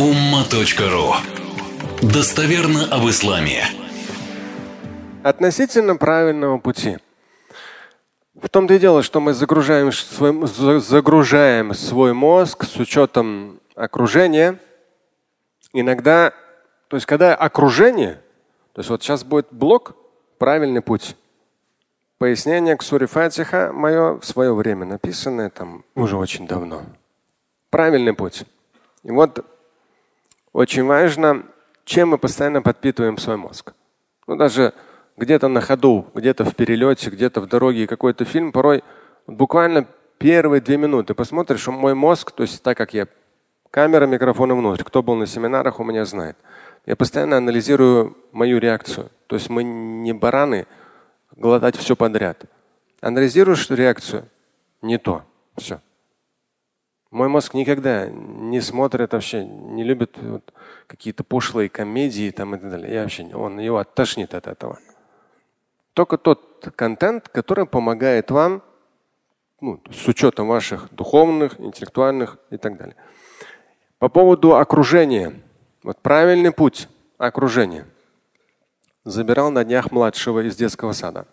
umma.ru Достоверно об исламе. Относительно правильного пути. В том-то и дело, что мы загружаем свой, загружаем свой мозг с учетом окружения. Иногда, то есть когда окружение, то есть вот сейчас будет блок «Правильный путь». Пояснение к суре Фатиха мое в свое время написанное там уже очень давно. Правильный путь. И вот очень важно, чем мы постоянно подпитываем свой мозг. Ну, даже где-то на ходу, где-то в перелете, где-то в дороге какой-то фильм, порой буквально первые две минуты посмотришь, мой мозг, то есть так как я камера, микрофон внутрь, кто был на семинарах, у меня знает. Я постоянно анализирую мою реакцию. То есть мы не бараны глотать все подряд. Анализируешь реакцию, не то. Все. Мой мозг никогда не смотрит вообще, не любит вот какие-то пошлые комедии там и так далее. Я вообще, он его оттошнит от этого. Только тот контент, который помогает вам, ну, с учетом ваших духовных, интеллектуальных и так далее. По поводу окружения. Вот правильный путь окружения. Забирал на днях младшего из детского сада.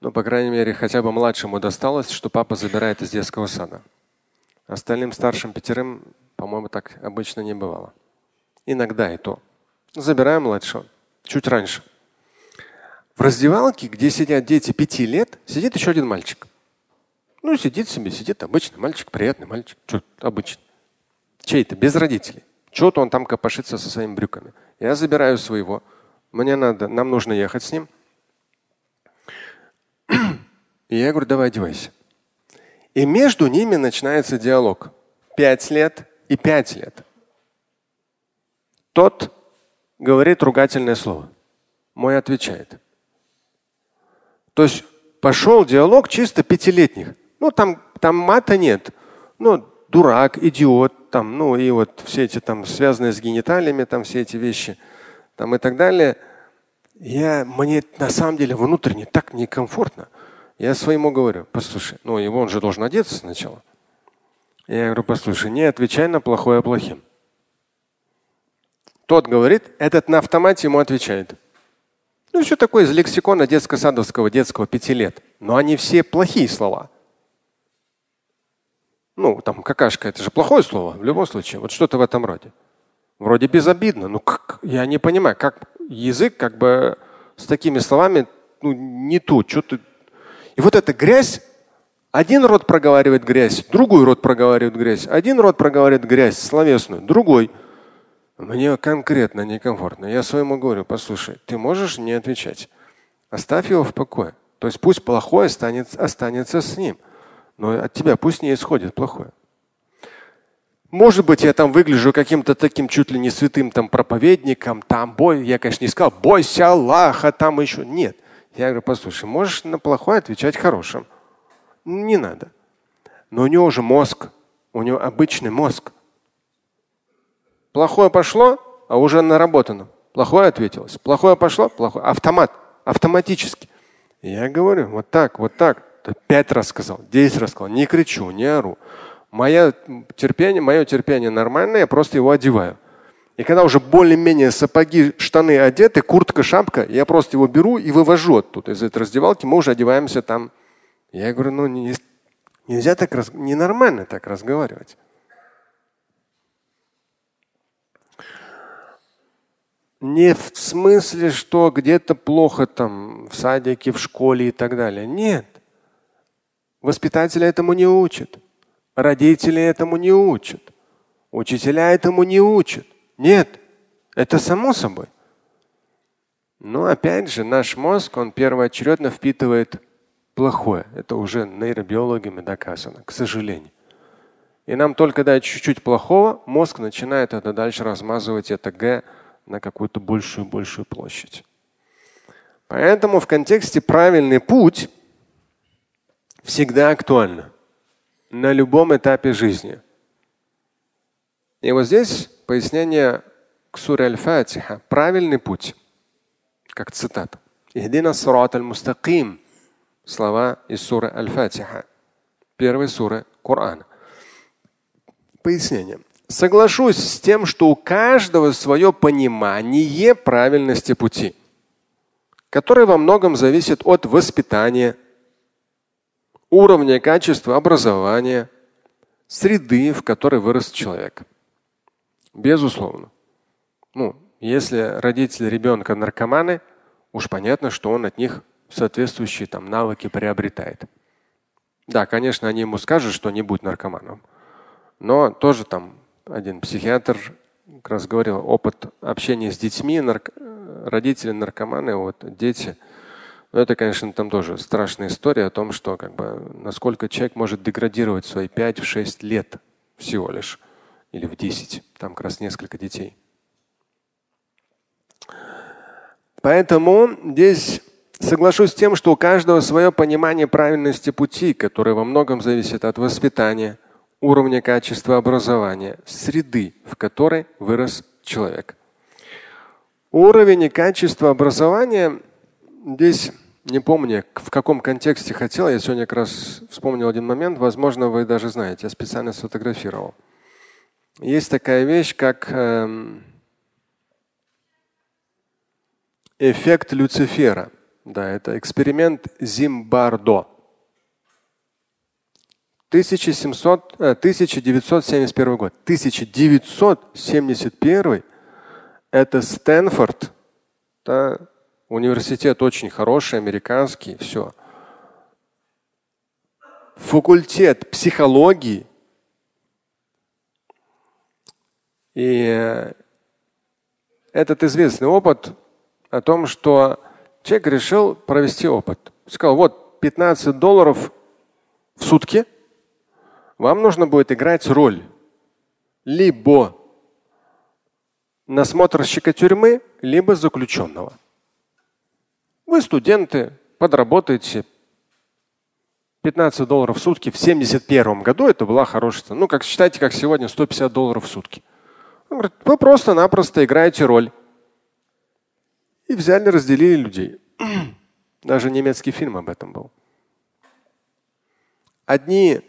Ну, по крайней мере, хотя бы младшему досталось, что папа забирает из детского сада. Остальным старшим пятерым, по-моему, так обычно не бывало. Иногда и то. Забираем младшего. Чуть раньше. В раздевалке, где сидят дети пяти лет, сидит еще один мальчик. Ну, сидит себе, сидит обычный мальчик, приятный мальчик. Что обычный. Чей-то, без родителей. Чего-то он там копошится со своими брюками. Я забираю своего. Мне надо, нам нужно ехать с ним. И я говорю, давай одевайся. И между ними начинается диалог. Пять лет и пять лет. Тот говорит ругательное слово. Мой отвечает. То есть пошел диалог чисто пятилетних. Ну, там, там мата нет. Ну, дурак, идиот, там, ну и вот все эти там связанные с гениталиями, там все эти вещи, там и так далее. Я, мне на самом деле внутренне так некомфортно. Я своему говорю, послушай, ну его он же должен одеться сначала. Я говорю, послушай, не отвечай на плохое плохим. Тот говорит, этот на автомате ему отвечает. Ну, все такое из лексикона детско-садовского, детского пяти лет. Но они все плохие слова. Ну, там какашка, это же плохое слово в любом случае. Вот что-то в этом роде. Вроде безобидно. Ну, как, я не понимаю, как язык как бы с такими словами ну, не то, что-то и вот эта грязь, один род проговаривает грязь, другой род проговаривает грязь, один род проговаривает грязь словесную, другой. Мне конкретно некомфортно. Я своему говорю, послушай, ты можешь не отвечать. Оставь его в покое. То есть пусть плохое останется, останется с ним. Но от тебя пусть не исходит плохое. Может быть, я там выгляжу каким-то таким чуть ли не святым там проповедником, там бой, я, конечно, не сказал, бойся Аллаха, там еще. Нет. Я говорю, послушай, можешь на плохое отвечать хорошим. Не надо. Но у него уже мозг, у него обычный мозг. Плохое пошло, а уже наработано. Плохое ответилось. Плохое пошло, плохое. Автомат. Автоматически. Я говорю, вот так, вот так. Пять раз сказал, десять раз сказал. Не кричу, не ору. Мое терпение, мое терпение нормальное, я просто его одеваю. И когда уже более-менее сапоги, штаны одеты, куртка, шапка, я просто его беру и вывожу оттуда из этой раздевалки. Мы уже одеваемся там. Я говорю, ну не, нельзя так, раз, ненормально так разговаривать. Не в смысле, что где-то плохо там в садике, в школе и так далее. Нет. Воспитатели этому не учат. Родители этому не учат. Учителя этому не учат. Нет, это само собой. Но опять же, наш мозг, он первоочередно впитывает плохое. Это уже нейробиологами доказано, к сожалению. И нам только дать чуть-чуть плохого, мозг начинает это дальше размазывать это Г на какую-то большую-большую площадь. Поэтому в контексте правильный путь всегда актуально на любом этапе жизни. И вот здесь пояснение к суре Аль-Фатиха. Правильный путь. Как цитата. Ихдина сурат аль-мустаким. Слова из суры Аль-Фатиха. Первой суры Корана. Пояснение. Соглашусь с тем, что у каждого свое понимание правильности пути, которое во многом зависит от воспитания, уровня качества образования, среды, в которой вырос человек. Безусловно. Ну, если родители ребенка наркоманы, уж понятно, что он от них соответствующие там навыки приобретает. Да, конечно, они ему скажут, что не будь наркоманом. Но тоже там один психиатр как раз говорил, опыт общения с детьми, нарк... родители наркоманы, вот дети. Но это, конечно, там тоже страшная история о том, что как бы, насколько человек может деградировать свои 5-6 лет всего лишь. Или в 10. Там как раз несколько детей. Поэтому здесь соглашусь с тем, что у каждого свое понимание правильности пути, которое во многом зависит от воспитания, уровня качества образования, среды, в которой вырос человек. Уровень и качество образования здесь не помню, в каком контексте хотел. Я сегодня как раз вспомнил один момент. Возможно, вы даже знаете. Я специально сфотографировал. Есть такая вещь, как эм, эффект Люцифера. Да, это эксперимент Зимбардо. 1700, 1971 э, год. 1971 это Стэнфорд, да, университет очень хороший, американский, все. Факультет психологии. И э, этот известный опыт о том, что человек решил провести опыт. Сказал, вот 15 долларов в сутки – вам нужно будет играть роль либо насмотрщика тюрьмы, либо заключенного. Вы студенты, подработаете 15 долларов в сутки. В 71 году это была хорошая цена. Ну, как считайте, как сегодня 150 долларов в сутки. Он говорит, вы просто-напросто играете роль. И взяли, разделили людей. Даже немецкий фильм об этом был. Одни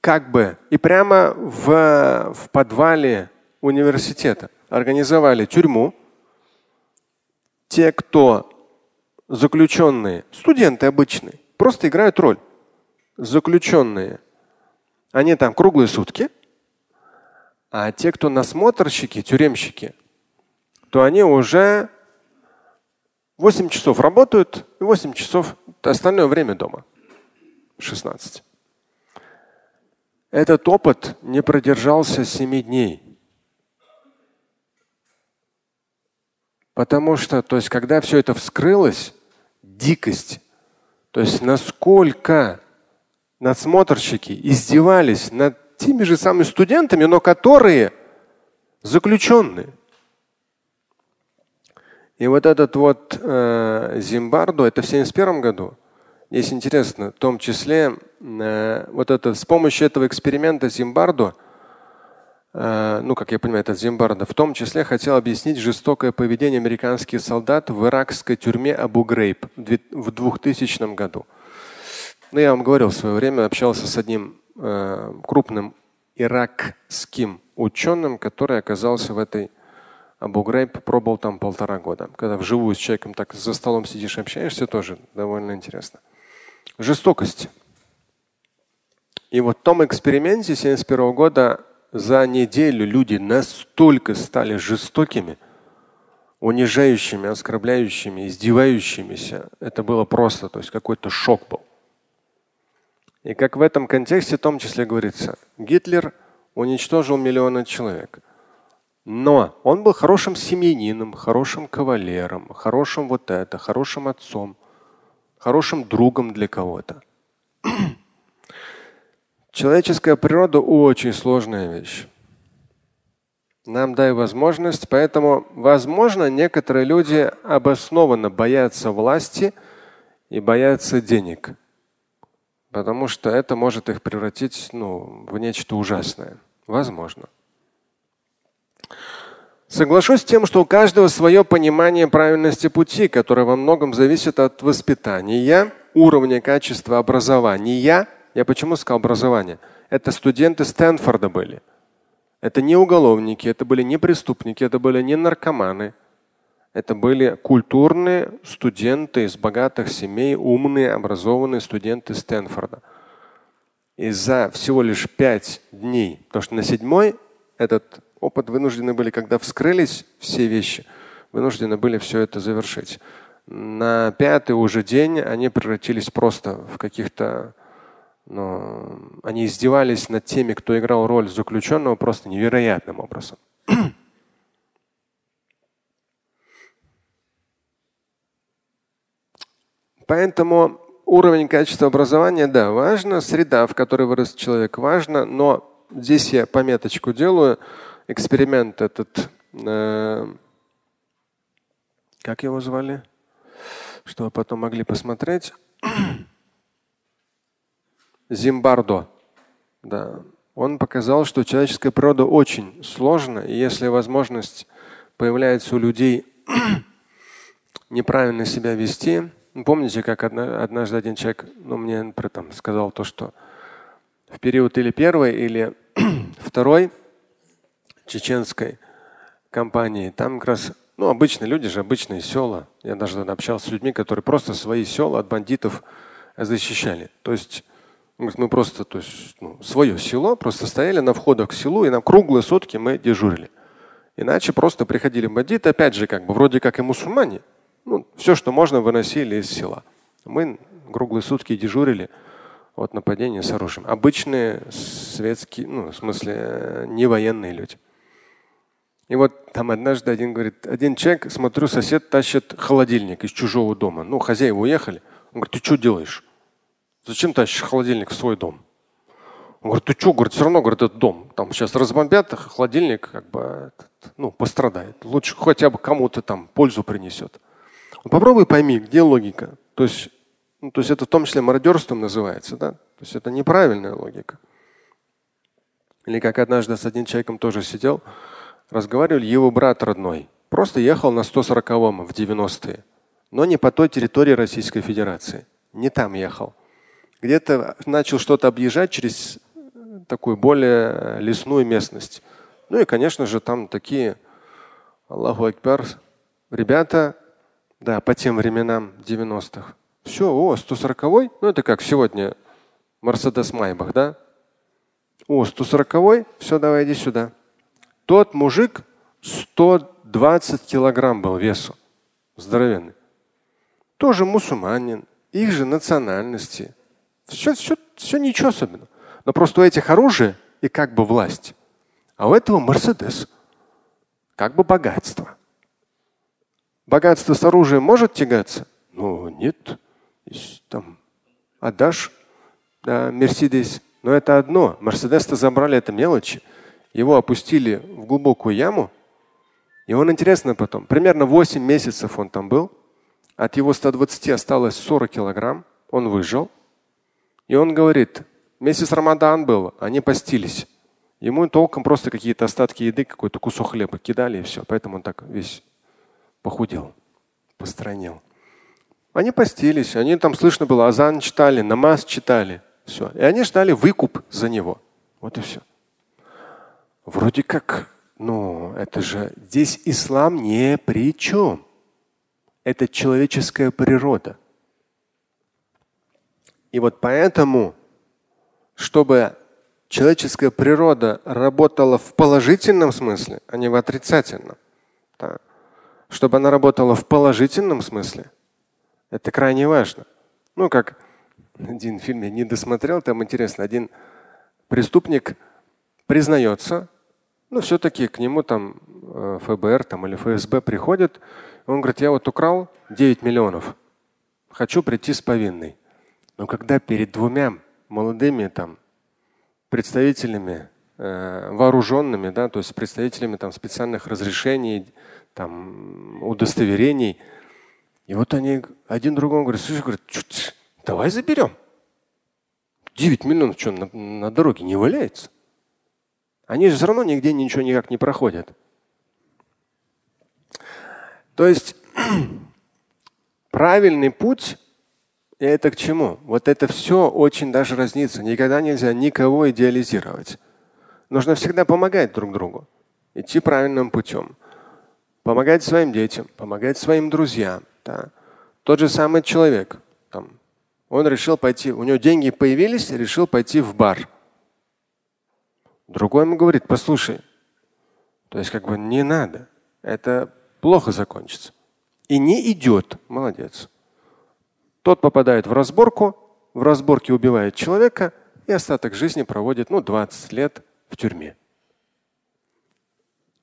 как бы и прямо в, в подвале университета организовали тюрьму. Те, кто заключенные, студенты обычные, просто играют роль. Заключенные, они там круглые сутки, а те, кто насмотрщики, тюремщики, то они уже 8 часов работают и 8 часов остальное время дома. 16. Этот опыт не продержался семи дней. Потому что, то есть, когда все это вскрылось, дикость, то есть насколько надсмотрщики издевались над теми же самыми студентами, но которые заключенные. И вот этот вот э, Зимбардо, это в 1971 году, Здесь интересно, в том числе э, вот это с помощью этого эксперимента Зимбардо, ну как я понимаю, это Зимбардо, в том числе хотел объяснить жестокое поведение американских солдат в иракской тюрьме Абу-Грейб в 2000 году. Ну, я вам говорил, в свое время общался с одним э, крупным иракским ученым, который оказался в этой Абу Грейб пробовал там полтора года. Когда вживую с человеком так за столом сидишь, общаешься, тоже довольно интересно жестокость. И вот в том эксперименте 1971 года за неделю люди настолько стали жестокими, унижающими, оскорбляющими, издевающимися. Это было просто, то есть какой-то шок был. И как в этом контексте в том числе говорится, Гитлер уничтожил миллионы человек. Но он был хорошим семьянином, хорошим кавалером, хорошим вот это, хорошим отцом хорошим другом для кого-то. Человеческая природа очень сложная вещь. Нам дай возможность, поэтому, возможно, некоторые люди обоснованно боятся власти и боятся денег, потому что это может их превратить ну, в нечто ужасное. Возможно. Соглашусь с тем, что у каждого свое понимание правильности пути, которое во многом зависит от воспитания, уровня качества образования. Я почему сказал образование? Это студенты Стэнфорда были. Это не уголовники, это были не преступники, это были не наркоманы. Это были культурные студенты из богатых семей, умные, образованные студенты Стэнфорда. И за всего лишь пять дней, потому что на седьмой этот опыт вынуждены были, когда вскрылись все вещи, вынуждены были все это завершить. На пятый уже день они превратились просто в каких-то но они издевались над теми, кто играл роль заключенного просто невероятным образом. Поэтому уровень качества образования, да, важно, среда, в которой вырос человек, важно, но здесь я пометочку делаю. Эксперимент этот, э, как его звали, чтобы потом могли посмотреть. Зимбардо. Да. Он показал, что человеческая природа очень сложна, и если возможность появляется у людей неправильно себя вести, помните, как однажды один человек, ну, мне при этом сказал то, что в период или первой, или второй чеченской кампании, там как раз, ну, обычные люди же, обычные села. Я даже общался с людьми, которые просто свои села от бандитов защищали. То есть мы просто, то есть, ну, свое село, просто стояли на входах к селу, и на круглые сутки мы дежурили. Иначе просто приходили бандиты, опять же, как бы вроде как и мусульмане. Ну, все, что можно, выносили из села. Мы круглые сутки дежурили от нападения с оружием. Обычные светские, ну, в смысле, не военные люди. И вот там однажды один говорит, один человек, смотрю, сосед тащит холодильник из чужого дома. Ну, хозяева уехали. Он говорит, ты что делаешь? Зачем тащишь холодильник в свой дом? Он говорит, ты что, говорит, все равно, говорит, этот дом. Там сейчас разбомбят, холодильник как бы ну, пострадает. Лучше хотя бы кому-то там пользу принесет. Попробуй пойми, где логика. То есть, ну, то есть это в том числе мародерством называется, да? То есть это неправильная логика. Или как однажды с одним человеком тоже сидел, разговаривали, его брат родной. Просто ехал на 140-м в 90-е, но не по той территории Российской Федерации. Не там ехал где-то начал что-то объезжать через такую более лесную местность. Ну и, конечно же, там такие, Аллаху Акбар, ребята, да, по тем временам 90-х. Все, о, 140-й, ну это как сегодня Мерседес Майбах, да? О, 140-й, все, давай иди сюда. Тот мужик 120 килограмм был весу, здоровенный. Тоже мусульманин, их же национальности. Все, все, все ничего особенного. Но просто у этих оружие и как бы власть. А у этого Мерседес. Как бы богатство. Богатство с оружием может тягаться? Ну, нет. Там отдашь да, Мерседес. Но это одно. Мерседес-то забрали, это мелочи. Его опустили в глубокую яму. И он интересно потом. Примерно 8 месяцев он там был. От его 120 осталось 40 килограмм. Он выжил. И он говорит, месяц Рамадан был, они постились. Ему толком просто какие-то остатки еды, какой-то кусок хлеба кидали и все. Поэтому он так весь похудел, постранил. Они постились, они там слышно было, азан читали, намаз читали. Все. И они ждали выкуп за него. Вот и все. Вроде как, ну, это же здесь ислам не при чем. Это человеческая природа. И вот поэтому, чтобы человеческая природа работала в положительном смысле, а не в отрицательном, да, чтобы она работала в положительном смысле, это крайне важно. Ну, как один фильм я не досмотрел, там интересно, один преступник признается, ну, все-таки к нему там э, ФБР там, или ФСБ приходит, он говорит, я вот украл 9 миллионов, хочу прийти с повинной. Но когда перед двумя молодыми там представителями э, вооруженными, да, то есть представителями там специальных разрешений, там удостоверений, и вот они один другому говорят, слушай, говорят, давай заберем. 9 миллионов что, на, на дороге не валяется? Они же все равно нигде ничего никак не проходят. То есть правильный путь и это к чему? Вот это все очень даже разнится. Никогда нельзя никого идеализировать. Нужно всегда помогать друг другу, идти правильным путем, помогать своим детям, помогать своим друзьям. Да. Тот же самый человек, там, он решил пойти, у него деньги появились, решил пойти в бар. Другой ему говорит, послушай, то есть как бы не надо, это плохо закончится. И не идет, молодец. Тот попадает в разборку, в разборке убивает человека и остаток жизни проводит ну, 20 лет в тюрьме.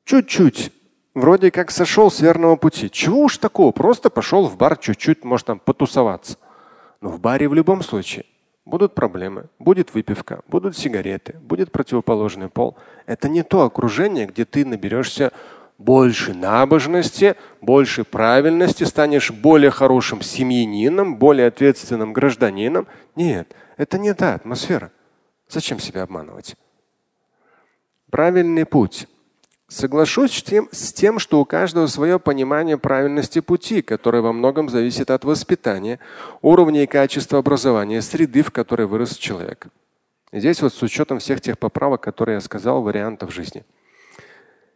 Чуть-чуть. Вроде как сошел с верного пути. Чего уж такого? Просто пошел в бар чуть-чуть, может там потусоваться. Но в баре в любом случае будут проблемы, будет выпивка, будут сигареты, будет противоположный пол. Это не то окружение, где ты наберешься больше набожности, больше правильности, станешь более хорошим семьянином, более ответственным гражданином. Нет, это не та атмосфера. Зачем себя обманывать? Правильный путь. Соглашусь с тем, с тем, что у каждого свое понимание правильности пути, которое во многом зависит от воспитания, уровня и качества образования, среды, в которой вырос человек. Здесь вот с учетом всех тех поправок, которые я сказал, вариантов жизни.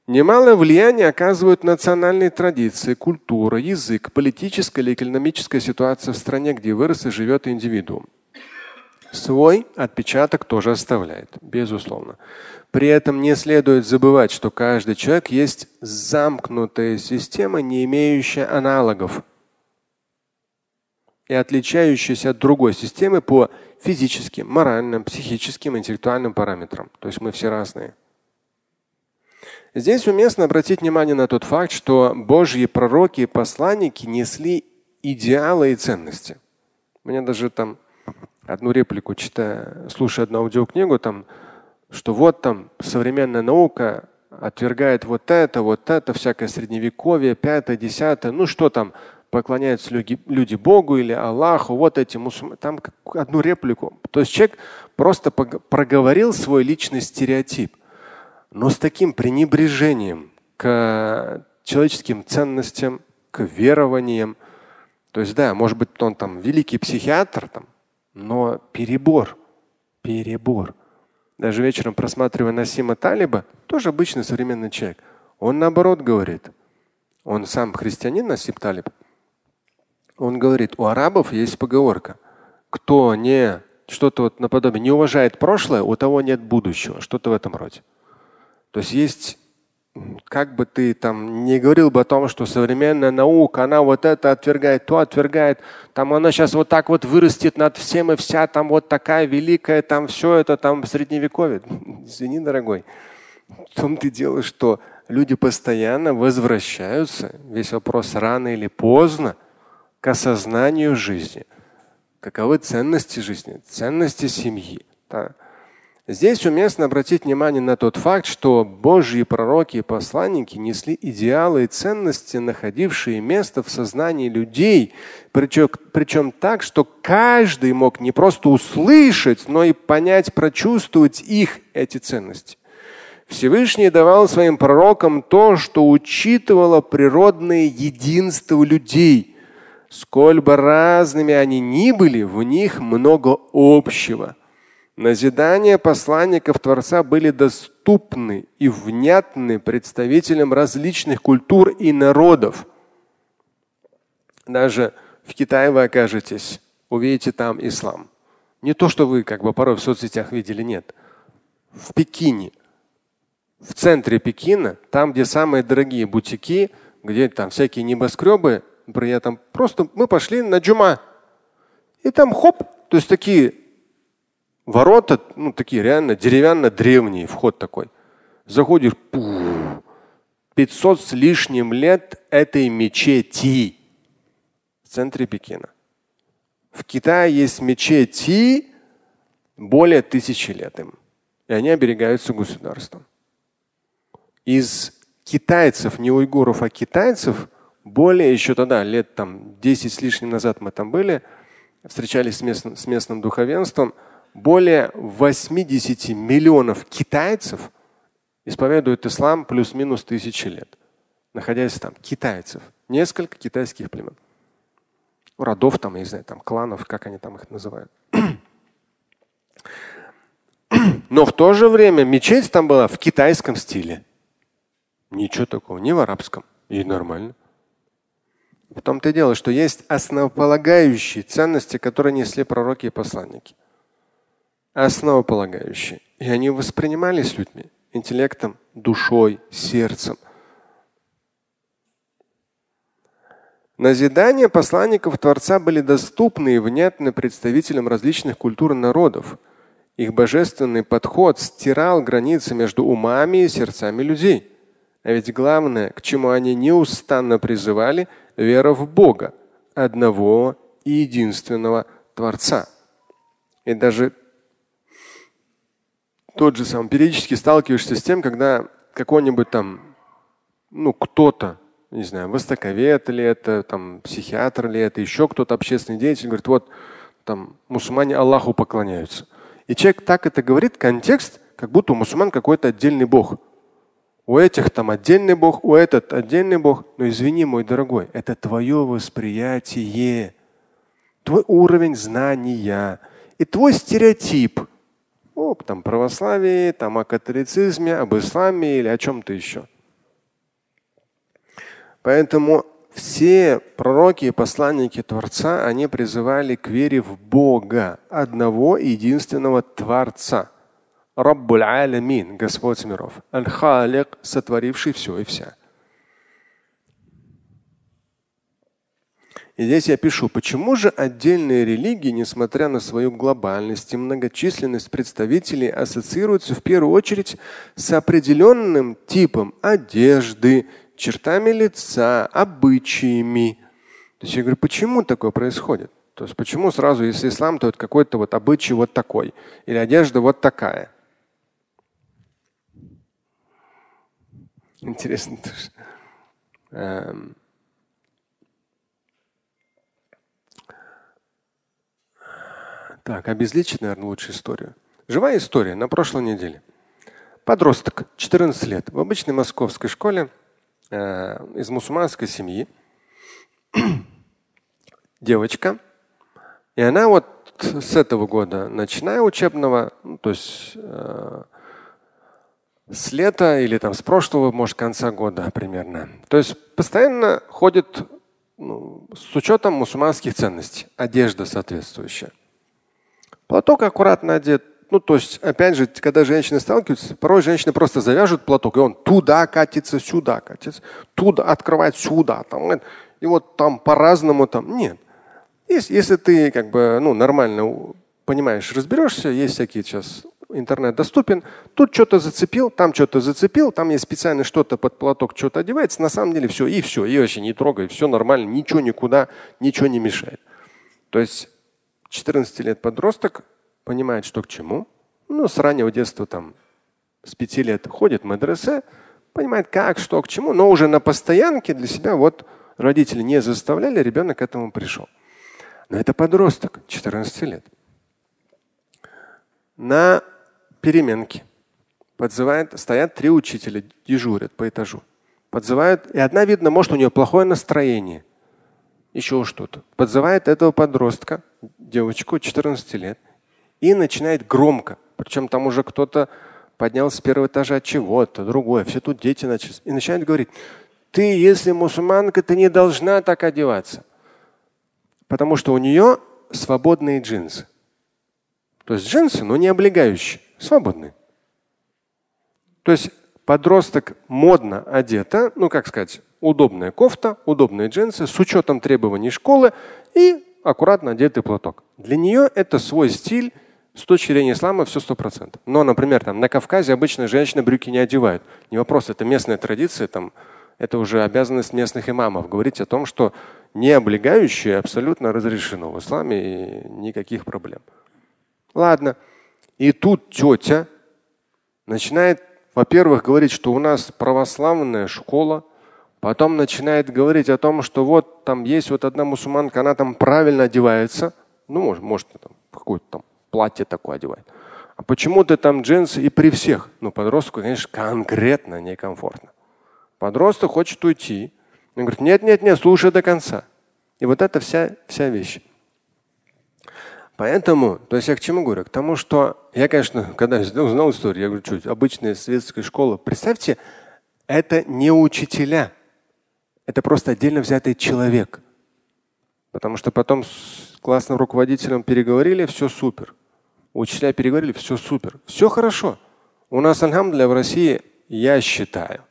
Немалое влияние оказывают национальные традиции, культура, язык, политическая или экономическая ситуация в стране, где вырос и живет индивидуум. Свой отпечаток тоже оставляет, безусловно. При этом не следует забывать, что каждый человек есть замкнутая система, не имеющая аналогов и отличающаяся от другой системы по физическим, моральным, психическим, интеллектуальным параметрам. То есть мы все разные. Здесь уместно обратить внимание на тот факт, что Божьи пророки и посланники несли идеалы и ценности. У меня даже там одну реплику читая, слушая одну аудиокнигу, там, что вот там современная наука отвергает вот это, вот это, всякое средневековье, пятое, десятое, ну что там, поклоняются люди, люди Богу или Аллаху, вот эти мусульмане, там одну реплику. То есть человек просто проговорил свой личный стереотип но с таким пренебрежением к человеческим ценностям, к верованиям. То есть, да, может быть, он там великий психиатр, там, но перебор, перебор. Даже вечером просматривая Насима Талиба, тоже обычный современный человек, он наоборот говорит, он сам христианин Насим Талиб, он говорит, у арабов есть поговорка, кто не что-то вот наподобие не уважает прошлое, у того нет будущего, что-то в этом роде. То есть есть, как бы ты там не говорил бы о том, что современная наука, она вот это отвергает, то отвергает, там она сейчас вот так вот вырастет над всем и вся там вот такая великая, там все это там средневековье. Извини, дорогой. В том ты дело, что люди постоянно возвращаются, весь вопрос рано или поздно, к осознанию жизни. Каковы ценности жизни, ценности семьи. Да. Здесь уместно обратить внимание на тот факт, что Божьи пророки и посланники несли идеалы и ценности, находившие место в сознании людей, причем, причем так, что каждый мог не просто услышать, но и понять, прочувствовать их, эти ценности. Всевышний давал своим пророкам то, что учитывало природное единство людей. Сколь бы разными они ни были, в них много общего – Назидания посланников Творца были доступны и внятны представителям различных культур и народов. Даже в Китае вы окажетесь, увидите там ислам. Не то, что вы как бы порой в соцсетях видели, нет. В Пекине, в центре Пекина, там, где самые дорогие бутики, где там всякие небоскребы, при этом просто мы пошли на джума. И там хоп, то есть такие Ворота, ну, такие реально деревянно-древние, вход такой. Заходишь, пух, 500 с лишним лет этой мечети в центре Пекина. В Китае есть мечети более тысячи лет им. И они оберегаются государством. Из китайцев, не уйгуров, а китайцев, более еще тогда, лет там 10 с лишним назад мы там были, встречались с местным, с местным духовенством – более 80 миллионов китайцев исповедуют ислам плюс-минус тысячи лет, находясь там, китайцев. Несколько китайских племен. Родов там, я не знаю, там кланов, как они там их называют. Но в то же время мечеть там была в китайском стиле. Ничего такого, не в арабском. И нормально. В том-то и дело, что есть основополагающие ценности, которые несли пророки и посланники. Основополагающие. И они воспринимались людьми интеллектом, душой, сердцем. Назидания посланников Творца были доступны и внятны представителям различных культур и народов. Их божественный подход стирал границы между умами и сердцами людей. А ведь главное, к чему они неустанно призывали, вера в Бога, одного и единственного Творца. И даже тот же сам периодически сталкиваешься с тем, когда какой-нибудь там, ну, кто-то, не знаю, востоковед ли это, там, психиатр ли это, еще кто-то общественный деятель, говорит, вот там мусульмане Аллаху поклоняются. И человек так это говорит, контекст, как будто у мусульман какой-то отдельный бог. У этих там отдельный бог, у этот отдельный бог. Но извини, мой дорогой, это твое восприятие, твой уровень знания и твой стереотип о там, православии, там, о католицизме, об исламе или о чем-то еще. Поэтому все пророки и посланники Творца, они призывали к вере в Бога, одного единственного Творца. Раббуль Алямин, Господь миров. Аль-Халик, сотворивший все и вся. И здесь я пишу, почему же отдельные религии, несмотря на свою глобальность и многочисленность представителей, ассоциируются в первую очередь с определенным типом одежды, чертами лица, обычаями. То есть я говорю, почему такое происходит? То есть почему сразу, если ислам, то это какой-то вот обычай вот такой, или одежда вот такая. Интересно тоже. Так, обезличить, наверное, лучше историю. Живая история на прошлой неделе. Подросток, 14 лет, в обычной московской школе э, из мусульманской семьи. Девочка. И она вот с этого года, начиная учебного, ну, то есть э, с лета или там с прошлого, может, конца года примерно. То есть постоянно ходит ну, с учетом мусульманских ценностей, одежда соответствующая. Платок аккуратно одет. Ну, то есть, опять же, когда женщины сталкиваются, порой женщины просто завяжут платок, и он туда катится, сюда катится, туда открывает, сюда. Там, и вот там по-разному там. Нет. Если, если ты как бы ну, нормально понимаешь, разберешься, есть всякие сейчас интернет доступен, тут что-то зацепил, там что-то зацепил, там есть специально что-то под платок, что-то одевается, на самом деле все, и все, и вообще не трогай, все нормально, ничего никуда, ничего не мешает. То есть 14 лет подросток понимает, что к чему. Ну, с раннего детства, там, с 5 лет ходит в медресе, понимает, как, что, к чему, но уже на постоянке для себя вот родители не заставляли, ребенок к этому пришел. Но это подросток, 14 лет. На переменке подзывает, стоят три учителя, дежурят по этажу. Подзывают, и одна, видно, может, у нее плохое настроение еще что-то. Подзывает этого подростка, девочку 14 лет, и начинает громко. Причем там уже кто-то поднялся с первого этажа чего-то, другое. Все тут дети начались. И начинает говорить, ты, если мусульманка, ты не должна так одеваться. Потому что у нее свободные джинсы. То есть джинсы, но не облегающие, свободные. То есть подросток модно одета, ну как сказать, удобная кофта, удобные джинсы с учетом требований школы и аккуратно одетый платок. Для нее это свой стиль. С точки зрения ислама все сто процентов. Но, например, там, на Кавказе обычно женщины брюки не одевают. Не вопрос, это местная традиция, там, это уже обязанность местных имамов говорить о том, что не облегающее абсолютно разрешено в исламе и никаких проблем. Ладно. И тут тетя начинает, во-первых, говорить, что у нас православная школа, Потом начинает говорить о том, что вот там есть вот одна мусульманка, она там правильно одевается. Ну, может, может там какое-то там платье такое одевает. А почему ты там джинсы и при всех? Ну, подростку, конечно, конкретно некомфортно. Подросток хочет уйти. Он говорит, нет, нет, нет, слушай до конца. И вот это вся, вся вещь. Поэтому, то есть я к чему говорю? К тому, что я, конечно, когда узнал историю, я говорю, чуть обычная светская школа. Представьте, это не учителя, это просто отдельно взятый человек. Потому что потом с классным руководителем переговорили, все супер. Учителя переговорили, все супер. Все хорошо. У нас, альхамдуля, в России, я считаю,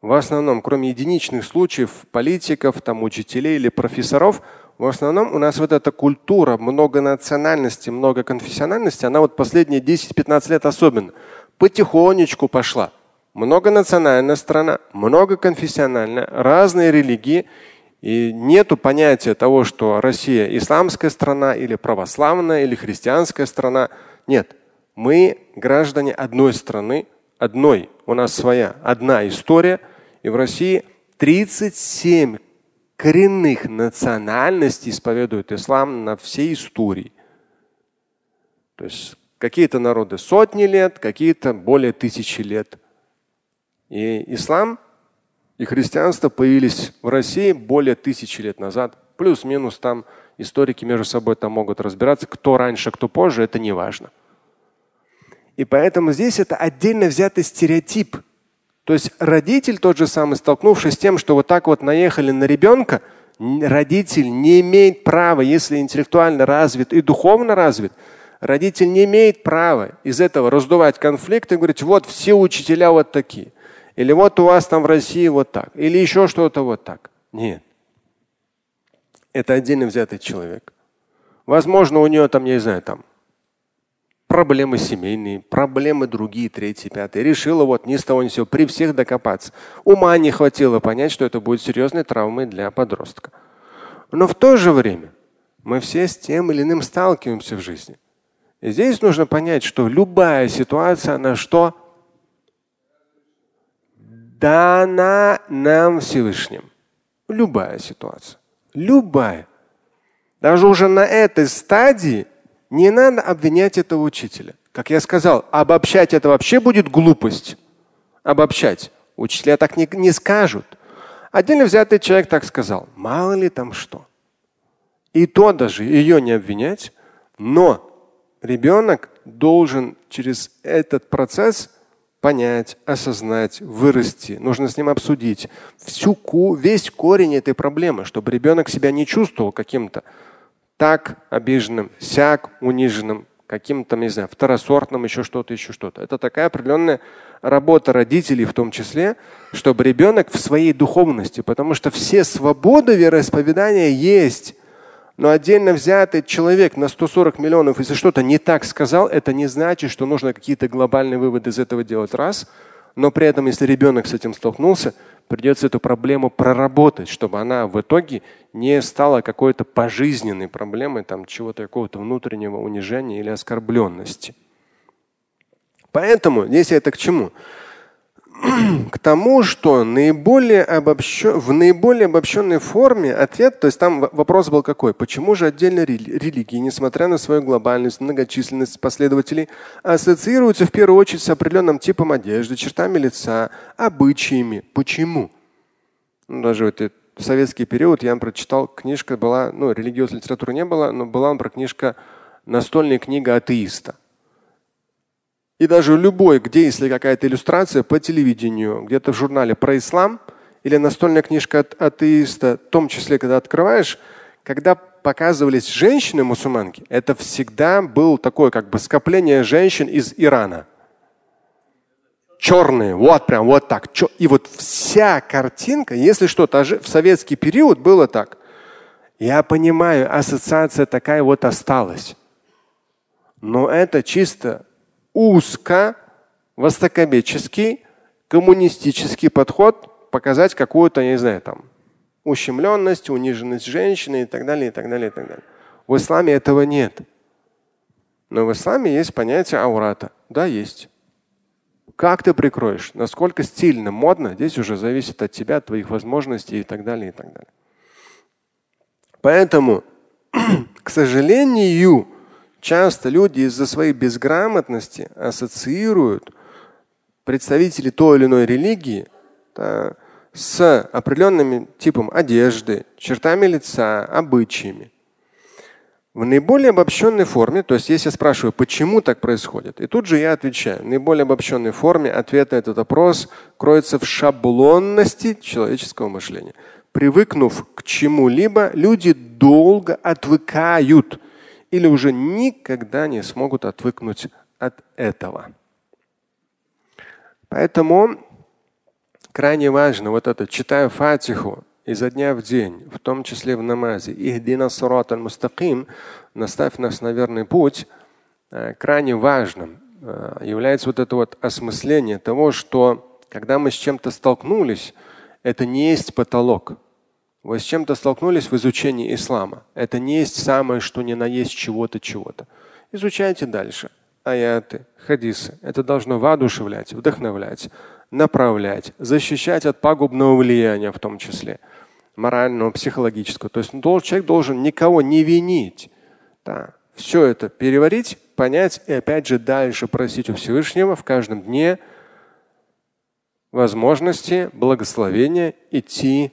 в основном, кроме единичных случаев политиков, там, учителей или профессоров, в основном у нас вот эта культура многонациональности, многоконфессиональности, она вот последние 10-15 лет особенно потихонечку пошла. Многонациональная страна, многоконфессиональная, разные религии. И нету понятия того, что Россия исламская страна или православная или христианская страна. Нет. Мы граждане одной страны, одной. У нас своя, одна история. И в России 37 коренных национальностей исповедуют ислам на всей истории. То есть какие-то народы сотни лет, какие-то более тысячи лет. И ислам и христианство появились в России более тысячи лет назад. Плюс-минус там историки между собой там могут разбираться, кто раньше, кто позже, это не важно. И поэтому здесь это отдельно взятый стереотип – то есть родитель тот же самый, столкнувшись с тем, что вот так вот наехали на ребенка, родитель не имеет права, если интеллектуально развит и духовно развит, родитель не имеет права из этого раздувать конфликт и говорить, вот все учителя вот такие. Или вот у вас там в России вот так. Или еще что-то вот так. Нет. Это отдельно взятый человек. Возможно, у нее там, я не знаю, там проблемы семейные, проблемы другие, третьи, пятые. Решила вот ни с того ни сего при всех докопаться. Ума не хватило понять, что это будет серьезной травмой для подростка. Но в то же время мы все с тем или иным сталкиваемся в жизни. И здесь нужно понять, что любая ситуация, она что? Дана нам Всевышним. Любая ситуация. Любая. Даже уже на этой стадии не надо обвинять этого учителя. Как я сказал, обобщать это вообще будет глупость. Обобщать. Учителя так не, не скажут. Отдельно взятый человек так сказал. Мало ли там что. И то даже ее не обвинять, но ребенок должен через этот процесс понять, осознать, вырасти. Нужно с ним обсудить всю, весь корень этой проблемы, чтобы ребенок себя не чувствовал каким-то так обиженным, сяк униженным, каким-то, не знаю, второсортным, еще что-то, еще что-то. Это такая определенная работа родителей в том числе, чтобы ребенок в своей духовности, потому что все свободы вероисповедания есть. Но отдельно взятый человек на 140 миллионов, если что-то не так сказал, это не значит, что нужно какие-то глобальные выводы из этого делать. Раз. Но при этом, если ребенок с этим столкнулся, придется эту проблему проработать, чтобы она в итоге не стала какой-то пожизненной проблемой, там чего-то какого-то внутреннего унижения или оскорбленности. Поэтому здесь это к чему? к тому, что наиболее обобщен, в наиболее обобщенной форме ответ, то есть там вопрос был какой? Почему же отдельно религии, несмотря на свою глобальность, многочисленность последователей, ассоциируются в первую очередь с определенным типом одежды, чертами лица, обычаями? Почему? Ну, даже вот в советский период я прочитал, книжка была, ну, религиозной литературы не было, но была про книжка «Настольная книга атеиста». И даже любой, где если какая-то иллюстрация по телевидению, где-то в журнале про ислам или настольная книжка от атеиста, в том числе, когда открываешь, когда показывались женщины-мусульманки, это всегда было такое как бы скопление женщин из Ирана. Черные, вот прям вот так. И вот вся картинка, если что-то в советский период было так, я понимаю, ассоциация такая вот осталась. Но это чисто узко, востоковеческий, коммунистический подход показать какую-то, не знаю, там, ущемленность, униженность женщины и так далее, и так далее, и так далее. В исламе этого нет. Но в исламе есть понятие аурата. Да, есть. Как ты прикроешь, насколько стильно, модно, здесь уже зависит от тебя, от твоих возможностей и так далее, и так далее. Поэтому, к сожалению, Часто люди из-за своей безграмотности ассоциируют представителей той или иной религии да, с определенным типом одежды, чертами лица, обычаями. в наиболее обобщенной форме, то есть если я спрашиваю, почему так происходит, и тут же я отвечаю, в наиболее обобщенной форме ответ на этот вопрос кроется в шаблонности человеческого мышления. Привыкнув к чему-либо, люди долго отвыкают или уже никогда не смогут отвыкнуть от этого. Поэтому крайне важно вот это, читая фатиху, изо дня в день, в том числе в намазе. Ихдина сурат аль-мустаким, наставь нас на верный путь, э, крайне важным э, является вот это вот осмысление того, что когда мы с чем-то столкнулись, это не есть потолок. Вы с чем-то столкнулись в изучении ислама. Это не есть самое, что ни на есть чего-то, чего-то. Изучайте дальше. Аяты, хадисы. Это должно воодушевлять, вдохновлять, направлять, защищать от пагубного влияния в том числе морального, психологического. То есть человек должен никого не винить. Да. Все это переварить, понять и опять же дальше просить у Всевышнего в каждом дне возможности, благословения идти